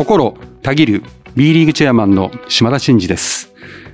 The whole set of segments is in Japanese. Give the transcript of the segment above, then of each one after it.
心たぎる B リーグチェアマンの島田真二です。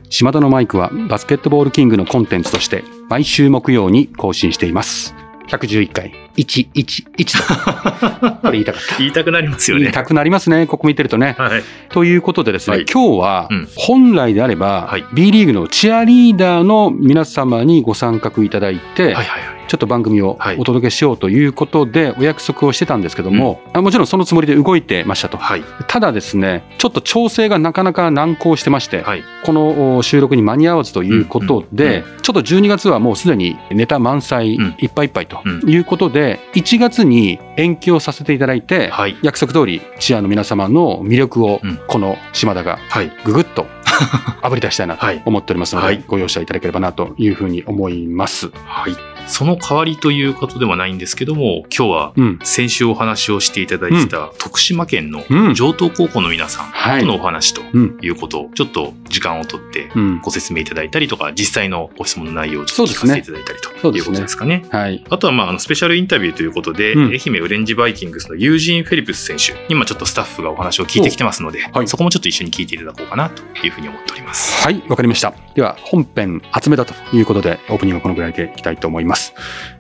島田のマイクはバスケットボールキングのコンテンツとして毎週木曜に更新しています。111回。111と これ言いたかった。言いたくなりますよね。言いたくなりますねここ見てるとね。はい。ということでですね、はい。今日はうん。本来であれば、はい。B リーグのチアリーダーの皆様にご参画いただいて、はいはいはい。ちょっと番組をはい。お届けしようということでお約束をしてたんですけども、あもちろんそのつもりで動いてましたと。はい。ただですね、ちょっと調整がなかなか難航してまして、はい。このお収録に間に合わずということで、うん。ちょっと12月はもうすでにネタ満載うん。いっぱいいっぱいとうん。いうことで、1月に延期をさせていただいて、はい。約束通りチアの皆様の魅力をうんこの島田がはい。ぐぐっと あぶり出したいなとはい思っておりますので、はいご容赦いただければなというふうに思います。はい。その代わりということではないんですけども、今日はうん。先週お話をしていただいてた徳島県のうん上東高校の皆さはいんとのお話とうん。いうことをちょっと時間をとってうん。ご説明いただいたりとか、実際のご質問の内容をちょっと聞かせていただいたりということですかね。はい。あとは、まあ、あの、スペシャルインタビューということで、うん愛媛オレンジバイキングスのユージン・フェリプス選手に、まあ、ちょっとスタッフがお話を聞いてきてますので、はいそこもちょっと一緒に聞いていただこうかなというふうに思っております。はい、わかりました。では、本編集めたということで、オープニングはこのぐらいでいきたいと思います。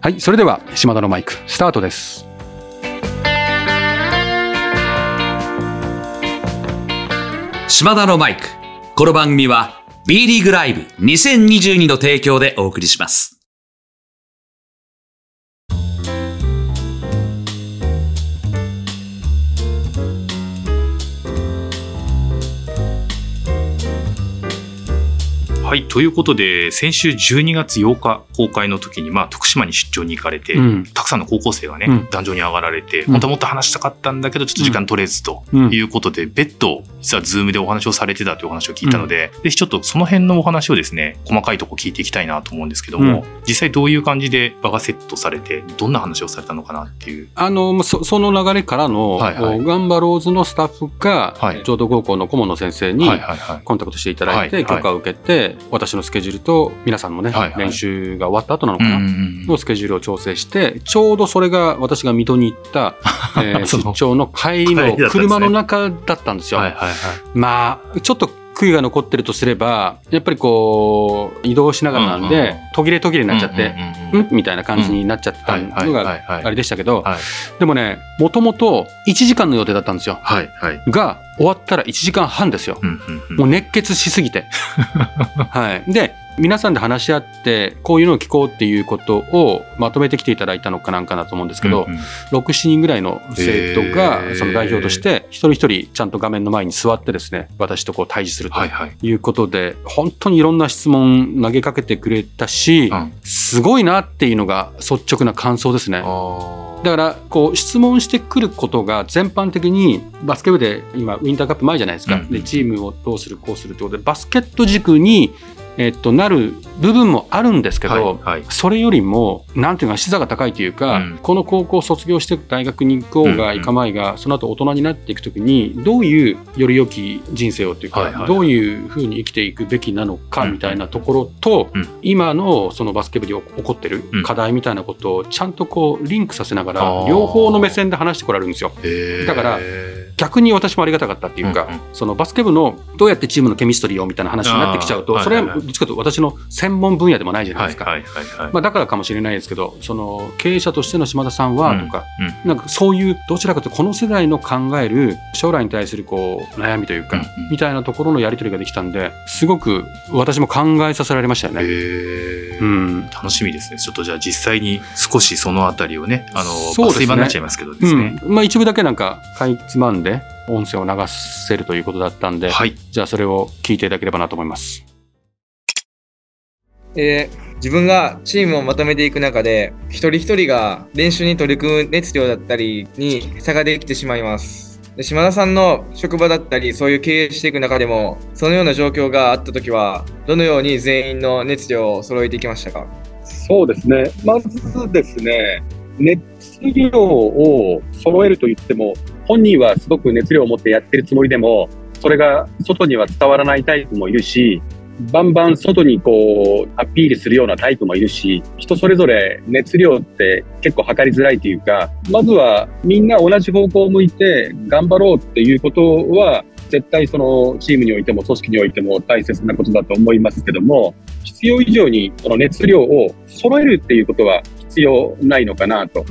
はい、それでは、島田のマイク、スタートです。島田のマイク。この番組は B リーグライブ2022の提供でお送りします。はい。ということで、先週12月8日公開の時に、まあ、徳島に出張に行かれて、うん。たくさんの高校生がね、うん壇上に上がられて、うん本当はもっと話したかったんだけど、ちょっと時間取れずとうんいうことで、別途、実は Zoom でお話をされてたというお話を聞いたので、ぜひちょっとその辺のお話をですね、細かいとこ聞いていきたいなと思うんですけども、実際どういう感じで場がセットされて、どんな話をされたのかなっていう。あの、まそその流れからの、はいはいガンバローズのスタッフが、はい城東高校の顧問の先生に。コンタクトしていただいて、はいはい許可を受けて、私のスケジュールと、皆さんのね、はいはい練習が終わった後なのかな、うんうんうんのスケジュールを調整して、ちょうどそれが私が水戸に行った、えー出張の帰りの車の中だったんですよ。はいはいはい。まあ、ちょっと悔いが残ってるとすれば、やっぱりこう、移動しながらなんでうんうんうん、途切れ途切れになっちゃって、うんうんみたいな感じになっちゃったのがあれでしたけどはい、でもね、もともと1時間の予定だったんですよ。はいはい。が、終わったら1時間半ですよ。うんうんうんもう熱血しすぎて。はい。で、皆さんで話し合って、こういうのを聞こうっていうことをまとめてきていただいたのかなんかなと思うんですけど、うんうん。6、7人ぐらいの生徒がその代表として、一人一人ちゃんと画面の前に座ってですね、私とこう対峙するとはいはい。いうことで、本当にいろんな質問投げかけてくれたし、うん。すごいなっていうのが率直な感想ですね。あだからこう質問してくることが全般的にバスケ部で今ウィンターカップ前じゃないですか、うん。でチームをどうするこうするってことでバスケット軸に、えっと、なる部分もあるんですけど、はいはい。それよりもなんていうか視座が高いというか、うん。この高校を卒業して大学に行こうがうん行かまいが、その後大人になっていくときにどういうより良き人生をというか、はいはい。どういうふうに生きていくべきなのかうん。みたいなところと、うん。今のそのバスケ部で起こってるうん。課題みたいなことをちゃんとこうリンクさせながら両方の目線で話してこられるんですよ。だから逆に私もありがたかったっていうか、うんうんそのバスケ部のどうやってチームのケミストリーをみたいな話になってきちゃうと、それはどっちかというと私の専門分野でもないじゃないですか。はいはいはいはい。まあ、だからかもしれないですけど、その経営者としての島田さんはとか、うんなんかそういうどちらかというとこの世代の考える将来に対するこう悩みというか、うんうんみたいなところのやり取りができたんですごく私も考えさせられましたよね。うん楽しみですね。ちょっとじゃあ実際に少しそのあたりをね、あの、そうですね抜粋版になっちゃいますけどでうんすね。まあ、一部だけなんかかいつまんで音声を流せるということだったんで、はい。じゃあそれを聞いていただければなと思います。えー自分がチームをまとめていく中で、一人一人が練習に取り組む熱量だったりに差ができてしまいます。で島田さんの職場だったり、そういう経営していく中でも、そのような状況があったときは、どのように全員の熱量を揃えていきましたか？そうですね。まずですね、熱量を揃えると言っても、本人はすごく熱量を持ってやってるつもりでも、それが外には伝わらないタイプもいるし、バンバン外にこう、アピールするようなタイプもいるし、人それぞれ熱量って結構測りづらいというか、まずはみんな同じ方向を向いて頑張ろうっていうことは、絶対そのチームにおいても組織においても大切なことだと思いますけども、必要以上にその熱量を揃えるっていうことは必要ないのかなと。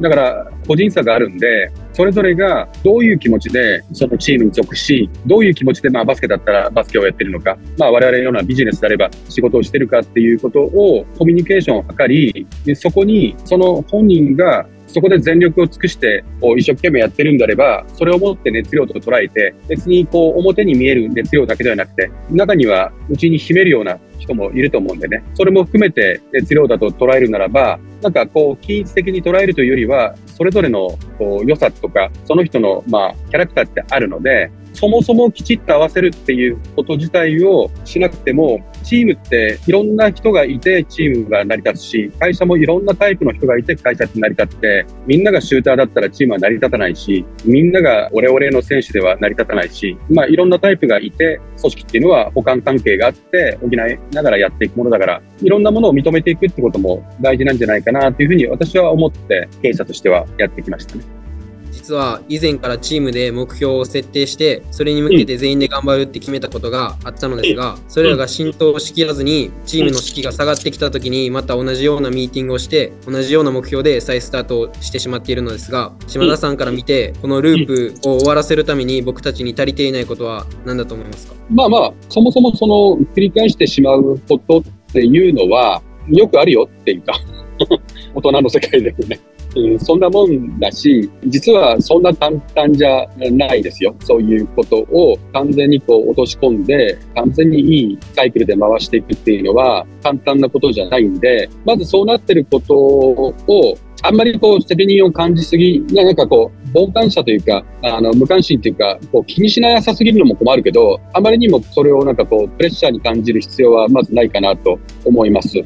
だから個人差があるんで、それぞれがどういう気持ちでそのチームに属し、どういう気持ちでまあバスケだったらバスケをやってるのか、まあ我々のようなビジネスであれば仕事をしてるかっていうことをコミュニケーションを図り、でそこにその本人がそこで全力を尽くしてこう一生懸命やってるんであれば、それをもって熱量と捉えて、別にこう表に見える熱量だけではなくて、中には内に秘めるような人もいると思うんでね、それも含めて熱量だと捉えるならば、なんかこう、均一的に捉えるというよりは、それぞれのこう良さとか、その人のまあキャラクターってあるので、そもそもきちっと合わせるっていうこと自体をしなくても、チームっていろんな人がいてチームが成り立つし、会社もいろんなタイプの人がいて会社って成り立って、みんながシューターだったらチームは成り立たないし、みんながオレオレの選手では成り立たないし、まあいろんなタイプがいて、組織っていうのは補完関係があって補いながらやっていくものだから、いろんなものを認めていくってことも大事なんじゃないかなというふうに私は思って経営者としてはやってきましたね。実は以前からチームで目標を設定してそれに向けて全員で頑張るって決めたことがあったのですがそれらが浸透しきらずにチームの士気が下がってきた時にまた同じようなミーティングをして同じような目標で再スタートをしてしまっているのですが島田さんから見てこのループを終わらせるために僕たちに足りていないことは何だと思いますか？まあまあそもそもその繰り返してしまうことっていうのはよくあるよっていうか 大人の世界でもねうん、そんなもんだし、実はそんな簡単じゃないですよ。そういうことを完全にこう落とし込んで、完全にいいサイクルで回していくっていうのは簡単なことじゃないんで、まずそうなってることをあんまりこう責任を感じすぎ、なんかこう、傍観者というか、あの、無関心というか、こう気にしなさすぎるのも困るけど、あまりにもそれをなんかこう、プレッシャーに感じる必要はまずないかなと思います。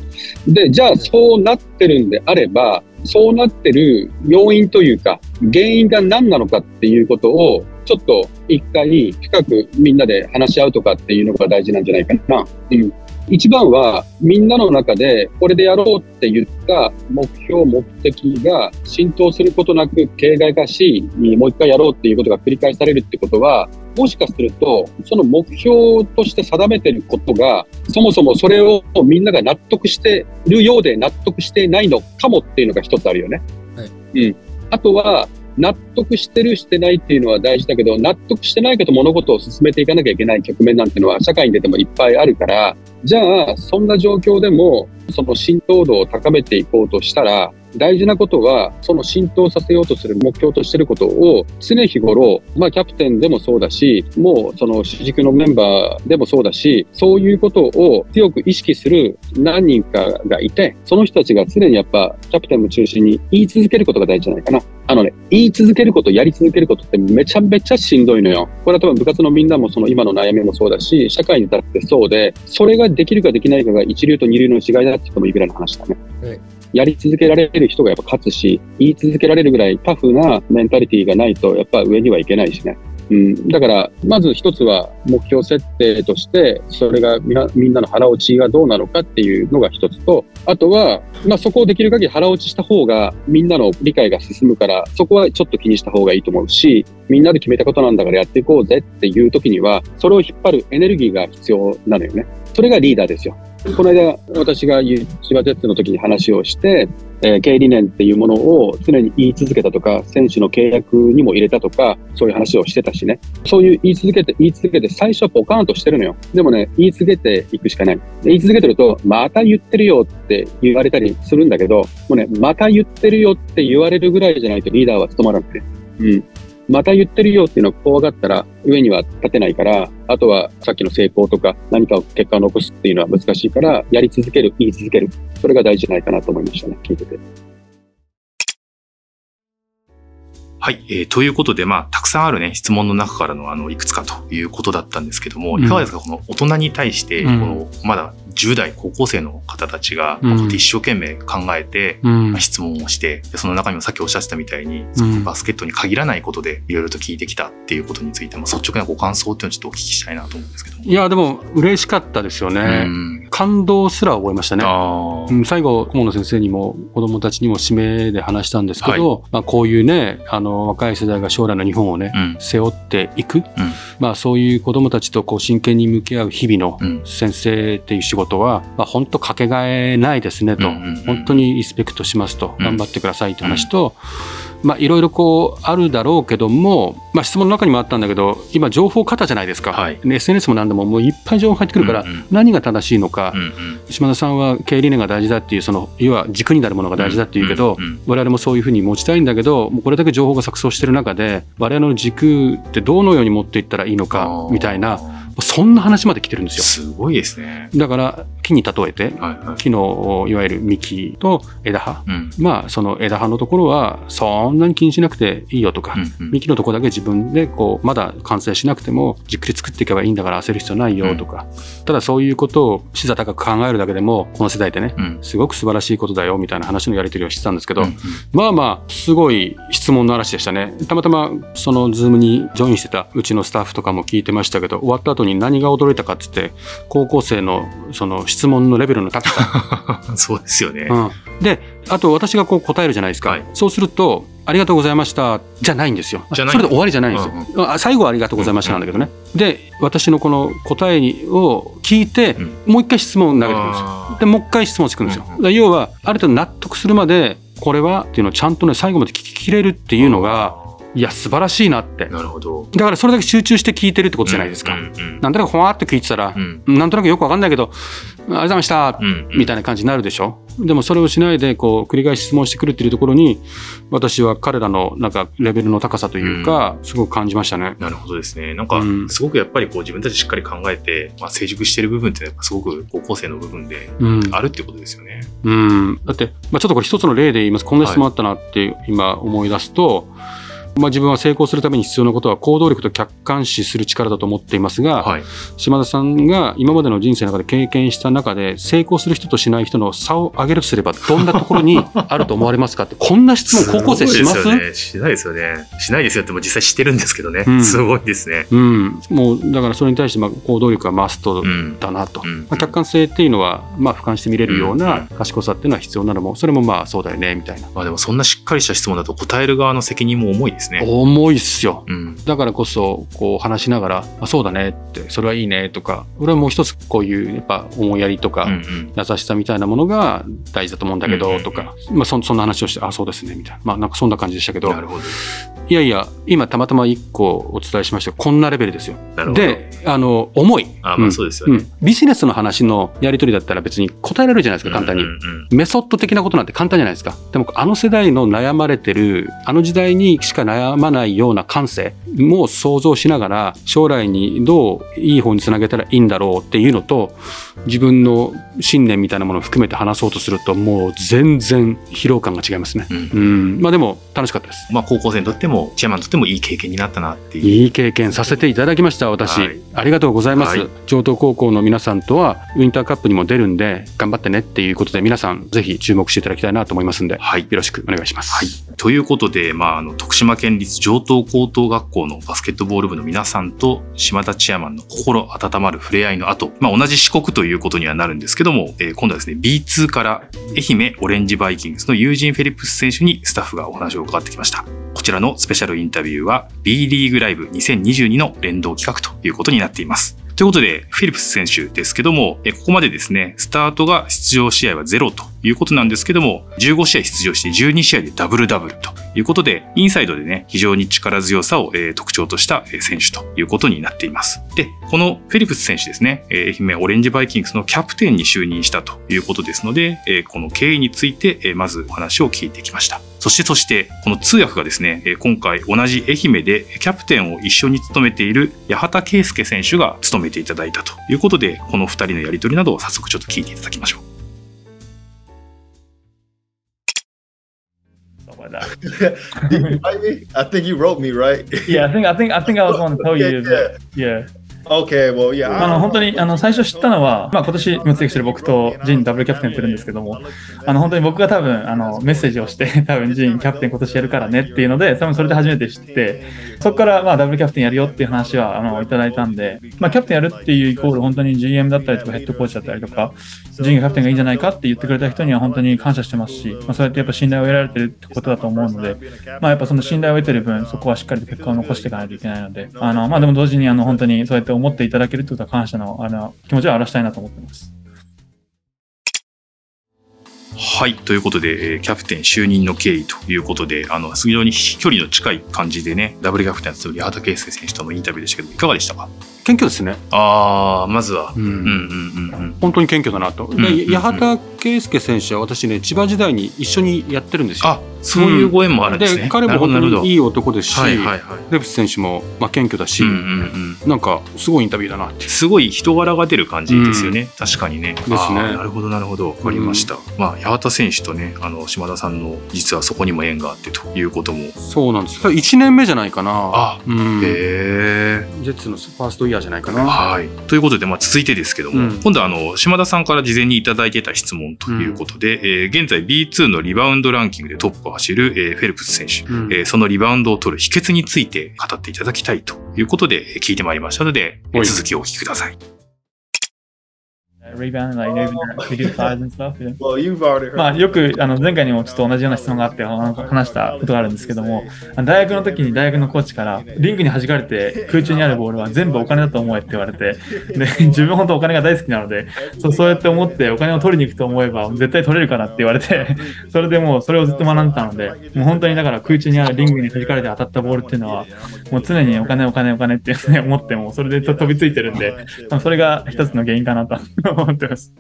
で、じゃあそうなってるんであれば、そうなってる要因というか、原因が何なのかっていうことを、ちょっと一回深くみんなで話し合うとかっていうのが大事なんじゃないかなってい。うん。一番はみんなの中でこれでやろうって言った目標、目的が浸透することなく形骸化し、もう一回やろうっていうことが繰り返されるってことは、もしかすると、その目標として定めてることが、そもそもそれをみんなが納得してるようで納得してないのかもっていうのが一つあるよね。はい、うん。あとは、納得してるしてないっていうのは大事だけど、納得してないけど物事を進めていかなきゃいけない局面なんてのは社会に出てもいっぱいあるから、じゃあ、そんな状況でも、その浸透度を高めていこうとしたら、大事なことは、その浸透させようとする目標としてることを常日頃、まあキャプテンでもそうだし、もうその主軸のメンバーでもそうだし、そういうことを強く意識する何人かがいて、その人たちが常にやっぱキャプテンを中心に言い続けることが大事じゃないかな。あのね、言い続けること、やり続けることってめちゃめちゃしんどいのよ。これは多分部活のみんなもその今の悩みもそうだし、社会に至ってそうで、それができるかできないかが一流と二流の違いだって言ってもいいぐらいの話だね。はいやり続けられる人がやっぱ勝つし、言い続けられるぐらいタフなメンタリティがないと、やっぱ上にはいけないしね。うん、だから、まず一つは目標設定として、それがみんなの腹落ちがどうなのかっていうのが一つと、あとは、まあそこをできる限り腹落ちした方がみんなの理解が進むから、そこはちょっと気にした方がいいと思うし、みんなで決めたことなんだからやっていこうぜっていう時には、それを引っ張るエネルギーが必要なのよね。それがリーダーですよ。この間、私が千葉ジェッツの時に話をして、えー、経営理念っていうものを常に言い続けたとか、選手の契約にも入れたとか、そういう話をしてたしね。そういう言い続けて、言い続けて、最初はポカーンとしてるのよ。でもね、言い続けていくしかない。言い続けてると、また言ってるよって言われたりするんだけど、もうね、また言ってるよって言われるぐらいじゃないとリーダーは務まらなくて。うん。また言ってるよっていうのを怖がったら上には立てないから、あとはさっきの成功とか何か結果を残すっていうのは難しいから、やり続ける、言い続ける。それが大事じゃないかなと思いましたね、聞いてて。はい、えーということで、まあ、たくさんあるね、質問の中からの、あの、いくつかということだったんですけども、いかがですか、この大人に対して、うんこの、まだ10代高校生の方たちが、一生懸命考えて、質問をして、でその中にもさっきおっしゃってたみたいに、すごくバスケットに限らないことで、いろいろと聞いてきたっていうことについても、率直なご感想っていうのをちょっとお聞きしたいなと思うんですけども。いや、でも、嬉しかったですようね。ん。感動すら覚えましたね。最後、顧問の先生にも子供たちにも指名で話したんですけど、まあ、こういうね、あの、若い世代が将来の日本をね。背負っていく、まあそういう子供たちとこう真剣に向き合う日々のうん。先生っていう仕事は、まあ本当かけがえないですねと、うんうんうん。本当にリスペクトしますと、うん。頑張ってくださいって話と、まあいろいろこうあるだろうけども、まあ質問の中にもあったんだけど、今情報過多じゃないですか。はい。ね SNS も何でももういっぱい情報入ってくるから、何が正しいのか、うんうん。島田さんは経営理念が大事だっていう、その、要は軸になるものが大事だっていうけど、我々もそういうふうに持ちたいんだけど、もうこれだけ情報が錯綜してる中で、我々の軸ってどのように持っていったらいいのか、みたいな、そんな話まで来てるんですよ。すごいですね。だから、木に例えて、はいはい。木の、いわゆる幹と枝葉。うん。まあ、その枝葉のところは、そんなに気にしなくていいよとか、うんうん幹のところだけ自分でこうまだ完成しなくてもじっくり作っていけばいいんだから焦る必要ないよとか、ただそういうことを視座高く考えるだけでもこの世代でねうん。すごく素晴らしいことだよみたいな話のやり取りをしてたんですけど、うんうんまあまあすごい質問の嵐でしたねたまたまその Zoom にジョインしてたうちのスタッフとかも聞いてましたけど終わった後に何が驚いたかっつって高校生のその質問のレベルの高さ。そうですよね。うん、であと私がこう答えるじゃないですか、はい。そうすると「ありがとうございました」じゃないんですよ。それで終わりじゃないんですよ、あ最後は「ありがとうございました」なんだけどね、で私のこの答えを聞いて、うん。もう一回質問投げてくるんですよ。でもう一回質問してくるんですよ、うんうん要はある程度納得するまでこれはっていうのをちゃんとね最後まで聞ききれるっていうのがいや素晴らしいなって。なるほど。だからそれだけ集中して聞いてるってことじゃないですか、うんうんなんとなくほわーって聞いてたらう、ん。なんとなくよくわかんないけど「ありがとうございました」うんうん。みたいな感じになるでしょ？でもそれをしないでこう繰り返し質問してくるっていうところに私は彼らのなんかレベルの高さというか、すごく感じましたね。なるほどですね。なんかうん、すごくやっぱりこう自分たちしっかり考えて、まあ、成熟してる部分ってすごく高校生の部分でうん。あるっていうことですよね。うん、だって、まあ、ちょっとこれ一つの例で言います。こんな質問あったなって今思い出すと、まあ、自分は成功するために必要なことは行動力と客観視する力だと思っていますが、はい。島田さんが今までの人生の中で経験した中で成功する人としない人の差を上げるとすればどんなところに あると思われますかってこんな質問高校生します？ね。しないですよね。しないですよってもう実際知ってるんですけどね。うんすごいですね。うん、もうだからそれに対してまあ行動力はマストうん。だなと、うんまあ、客観性っていうのはまあ俯瞰して見れるよううんな賢さっていうのは必要なのもそれもまあそうだよねみたいなまあでもそんなしっかりした質問だと答える側の責任も重いですね。重いっすよ。うん。だからこそこう話しながらあそうだねってそれはいいねとか。俺はもう一つこういうやっぱ思いやりとか、うんうん。優しさみたいなものが大事だと思うんだけどとか、まあ、そそんな話をしてあそうですねみたいな。まあなんかそんな感じでしたけど。なるほど。いやいや今たまたま一個お伝えしましたこんなレベルですよ。であの重い。あまあそうですよね。うん。ビジネスの話のやり取りだったら別に答えられるじゃないですか簡単に、メソッド的なことなんて簡単じゃないですか。でもあの世代の悩まれてるあの時代にしか悩まないような感性も想像しながら将来にどういい方につなげたらいいんだろうっていうのと自分の信念みたいなものを含めて話そうとするともう全然疲労感が違いますねうんうんまあでも楽しかったですまあ高校生にとっても、チェアマンにとってもいい経験になったなっていう。いい経験させていただきました、私。はいありがとうございます。はい上東高校の皆さんとは、ウィンターカップにも出るんで、頑張ってねっていうことで、皆さん、ぜひ注目していただきたいなと思いますんで、はいよろしくお願いします。はい。ということで、まあ、あの、徳島県県立上東高等学校のバスケットボール部の皆さんと、島田チアマンの心温まる触れ合いの後、まあ、同じ四国ということにはなるんですけども、えー今度はですね、B2 から愛媛オレンジバイキングスのユージン・フェリップス選手にスタッフがお話を伺ってきました。こちらのスペシャルインタビューは B リーグライブ2022の連動企画ということになっています。ということで、フィリップス選手ですけども、ここまでですね、スタートが出場試合はゼロということなんですけども、15試合出場して12試合でダブルダブルということで、インサイドでね、非常に力強さを、えー特徴としたえ選手ということになっています。で、このフィリプス選手ですね、えー愛媛オレンジバイキングスのキャプテンに就任したということですので、えーこの経緯について、えーまずお話を聞いてきました。そしてそして、この通訳がですね、え今回同じ愛媛でキャプテンを一緒に務めている八幡圭介選手が務めていただいたということで、この二人のやりとりなどを早速ちょっと聞いていただきましょう。Did you write me? I think you wrote me, right? Yeah, I think I think I think I was going to tell you. Yeah, Yeah. Okay, well, yeah. あの本当にあの最初知ったのは、まあ、今年活躍してる僕とジンダブルキャプテンやってるんですけども、あの本当に僕が多分あのメッセージをして、多分ジンキャプテン今年やるからねっていうので、多分それで初めて知って、そこからまあダブルキャプテンやるよっていう話はあのいただいたんで、まあ、キャプテンやるっていうイコール本当に GM だったりとかヘッドコーチだったりとか、ジンがキャプテンがいいんじゃないかって言ってくれた人には本当に感謝してますし、まあ、そうやってやっぱ信頼を得られてるってことだと思うので、まあ、やっぱその信頼を得てる分、そこはしっかりと結果を残していかないといけないので、あのまあ、でも同時にあの本当にそうやって思っていただけるってことは感謝のあの気持ちを表したいなと思ってます。はい。ということで、えーキャプテン就任の経緯ということで、あの、非常に距離の近い感じでね、ダブルキャプテンを務める八幡圭介選手とのインタビューでしたけど、いかがでしたか？謙虚ですね。あー、まずは。うんうんうんうんうん。本当に謙虚だなと。んうんうんで八幡圭介選手は私ね、千葉時代に一緒にやってるんですよ。あ、そういうご縁もあるんですね。彼も本当にいい男ですし、はいはいはい。レプス選手もまあ謙虚だし、うんうんうん。なんかすごいインタビューだなって。すごい人柄が出る感じですよね。確かにね。すねなるほどなるほど。わかりました。まあ、八幡選手とね、あの、島田さんの実はそこにも縁があってということも。そうなんです。1年目じゃないかな。あうん、ジへえ。ェッツのファーストイヤーじゃないかな。はい。ということで、まあ、続いてですけども、うん今度はあの、島田さんから事前にいただいてた質問ということで、えー現在 B2 のリバウンドランキングでトップを走る、えーフェルプス選手、うん。えーそのリバウンドを取る秘訣について語っていただきたいということでえー聞いてまいりましたので、えーはい。続きをお聞きください。Rebound, like, even size and stuff. yeah. Well, you've already heard. まあ、よくあの前回にもちょっと同じような質問があって話したことがあるんですけども、大学の時に大学のコーチから、リングに弾かれて空中にあるボールは全部お金だと思えって言われて、で自分本当お金が大好きなのでそう、そうやって思ってお金を取りに行くと思えば絶対取れるからって言われて、それでもうそれをずっと学んでたので、もう本当にだから空中にあるリングに弾かれて当たったボールっていうのは、もう常にお金お金お金って、ね、思っても、それで飛びついてるんで、それが一つの原因かなと思ってます。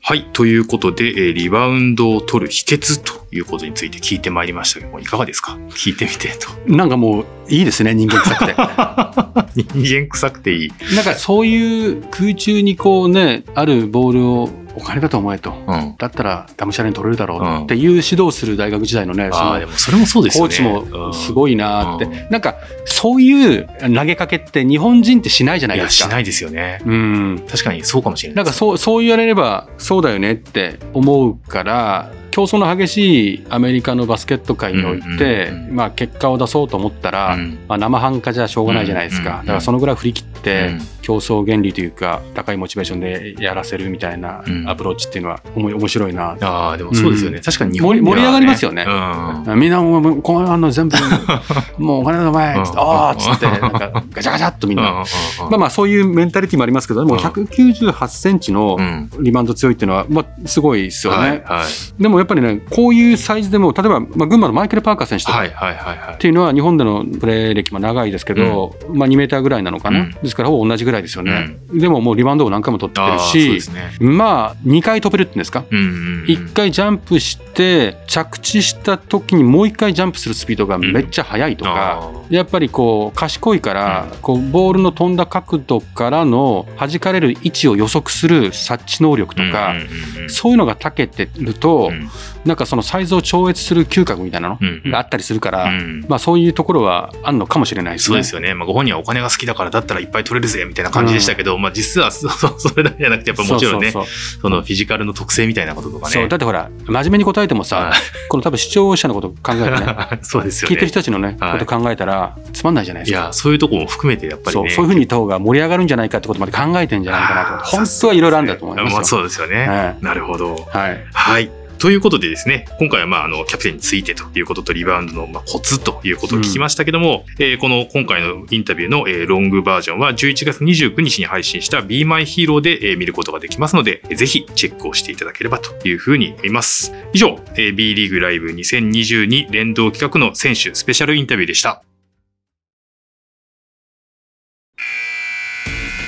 はい。ということで、えーリバウンドを取る秘訣ということについて聞いてまいりましたけども、いかがですか？聞いてみてと。なんかもういいですね、人間臭くて。人間臭くていい。なんかそういう空中にこうね、あるボールをお金だと思えと。うん。だったら、がむしゃらに取れるだろうんうっていう指導する大学時代のね、そああ、のそれもそうですよね。コーチもすごいなって、うんなんかそういう投げかけって日本人ってしないじゃないですか。しないですよね。うん。確かにそうかもしれない。なんかそう、そう言われればそうだよねって思うから、競争の激しいアメリカのバスケット界において、まあ結果を出そうと思ったら、うんまあ生半可じゃしょうがないじゃないですか。だからそのぐらい振り切って、うん競争原理というか、高いモチベーションでやらせるみたいなうんアプローチっていうのはおも面白いな。ああ、でもそうですよね。うん確かに日本盛り盛り上がりますよねうん。みんなもう、こうあの全部、もうお金の前、つって、うんああっつって、なんかガチャガチャっとみんな。まあままあそういうメンタリティもありますけど、でもうん198センチのうん。リバウンド強いっていうのは、まあすごいですよね。はい、はい。でもやっぱりね、こういうサイズでも、例えば、まあ、群馬のマイケル・パーカー選手とか、はい、はい、はい、はい。っ。ていうのは日本でのプレー歴も長いですけど、まあ2メーターぐらいなのかな、うん。ですからほぼ同じぐらいですよね、でももうリバウンドを何回も取ってるしすね。まあ2回飛べるっていうんですか、うんうんうん。1回ジャンプして着地した時にもう1回ジャンプするスピードがめっちゃ速いとか、あやっぱりこう賢いから、こうボールの飛んだ角度からの弾かれる位置を予測する察知能力とーか、うんうんうんうん。そういうのが長けてると、うんなんかそのサイズを超越する嗅覚みたいなのうんうんがあったりするから、うんまあそういうところはあるのかもしれないですね。そうですよね。まあ、ご本人はお金が好きだからだったらいっぱい取れるぜみたいな感じでしたけど、まあ、実は それだけじゃなくて、やっぱもちろんね、そのフィジカルの特性みたいなこととかね。そうだってほら真面目に答えてもさ、はいこの多分視聴者のこと考えてね そうですよね。聞いてる人たちのね、はいこと考えたらつまんないじゃないですか。いや、そういうとこも含めてやっぱりね。そうそういうふうに言った方が盛り上がるんじゃないかってことまで考えてんじゃないかなと本当はいろいろあるんだと思いますよ。まあ、そうですよね。はなるほど。はいはい。ということでですね、今回はまああのキャプテンについてということとリバウンドのまあコツということを聞きましたけども、えーこの今回のインタビューの、えーロングバージョンは11月29日に配信した Be My Hero で、えー見ることができますので、ぜひチェックをしていただければというふうに思います。以上、えー B リーグライブ2022連動企画の選手スペシャルインタビューでした。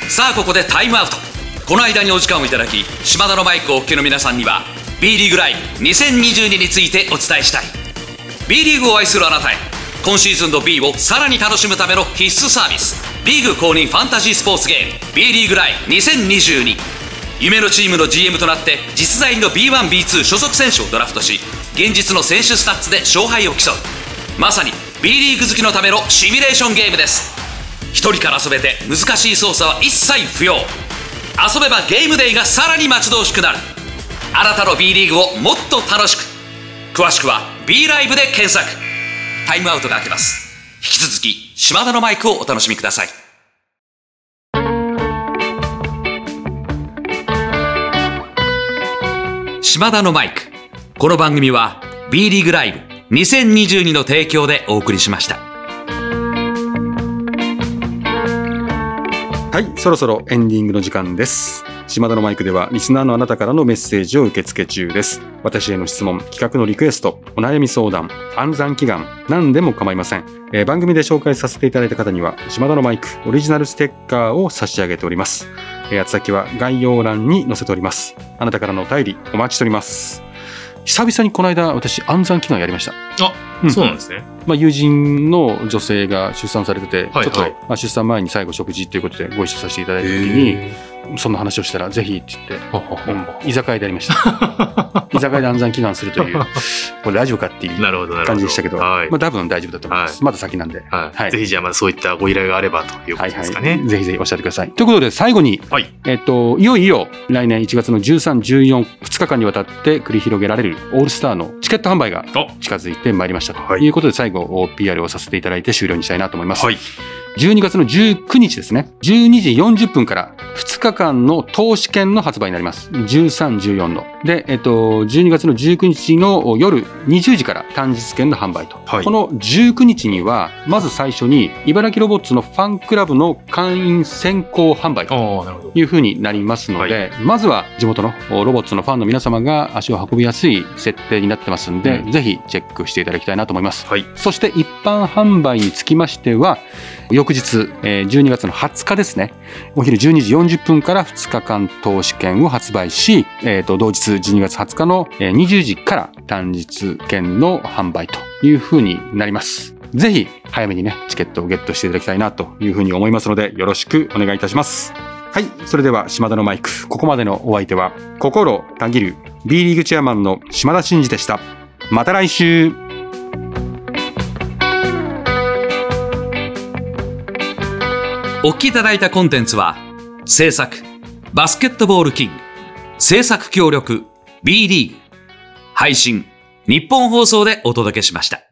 さあここでタイムアウトこの間にお時間をいただき島田のマイクをお聞きの皆さんには B リーグライブ2022についてお伝えしたい。B リーグを愛するあなたへ今シーズンの B をさらに楽しむための必須サービスリーグ公認ファンタジースポーツゲーム B リーグライブ2022夢のチームの GM となって実在の B1B2 所属選手をドラフトし現実の選手スタッツで勝敗を競う。まさに B リーグ好きのためのシミュレーションゲームです。一人から遊べて難しい操作は一切不要。遊べばゲームデイがさらに待ち遠しくなる。あなたの B リーグをもっと楽しく。詳しくは B ライブで検索。タイムアウトが明けます。引き続き島田のマイクをお楽しみください。島田のマイク。この番組は B リーグライブ2022の提供でお送りしました。はい、そろそろエンディングの時間です。島田のマイクではリスナーのあなたからのメッセージを受け付け中です。私への質問、企画のリクエスト、お悩み相談、暗算祈願、何でも構いません。えー番組で紹介させていただいた方には、島田のマイクオリジナルステッカーを差し上げております。えー、宛先は概要欄に載せております。あなたからのお便りお待ちしております。久々にこの間、私、暗算祈願やりました。あ、うんそうなんですね。まあ、友人の女性が出産されてて、はいちょっと、はいまあ、出産前に最後食事ということでご一緒させていただいた時に、そんな話をしたら、ぜひって言って、うん居酒屋でやりました。居酒屋で暗算祈願するという、これラジオかっていう。感じでしたけど、はい。まあ多分大丈夫だと思います。はいまだ先なんで。はいはいぜひじゃあまあそういったご依頼があればというこはいはとですかね。い。ぜひぜひおっしゃってください。ということで、最後に、はい。えっと、いよいよ来年1月の13、14、2日間にわたって繰り広げられるオールスターのチケット販売がお近づいてまいりましたとはいいうことで、最後、PR をさせていただいて終了にしたいなと思います。はい。12月の19日ですね。12時40分から2日間の投資券の発売になります。13、14の。で、えっと、12月の19日の夜20時から単日券の販売と。はいこの19日には、まず最初に、茨城ロボッツのファンクラブの会員先行販売と。いうふうになりますので、まずは地元のロボッツのファンの皆様が足を運びやすい設定になってますんで、うぜひチェックしていただきたいなと思います。はい。そして一般販売につきましては、翌日、えー12月の20日ですね、お昼12時40分から2日間投資券を発売し、えーと同日12月20日の20時から単日券の販売というふうになります。ぜひ早めにね、チケットをゲットしていただきたいなというふうに思いますので、よろしくお願いいたします。はい。それでは、島田のマイク。ここまでのお相手は、心たぎる B リーグチェアマンの島田真二でした。また来週お聞きいただいたコンテンツは制作バスケットボールキング制作協力 B リー配信日本放送でお届けしました。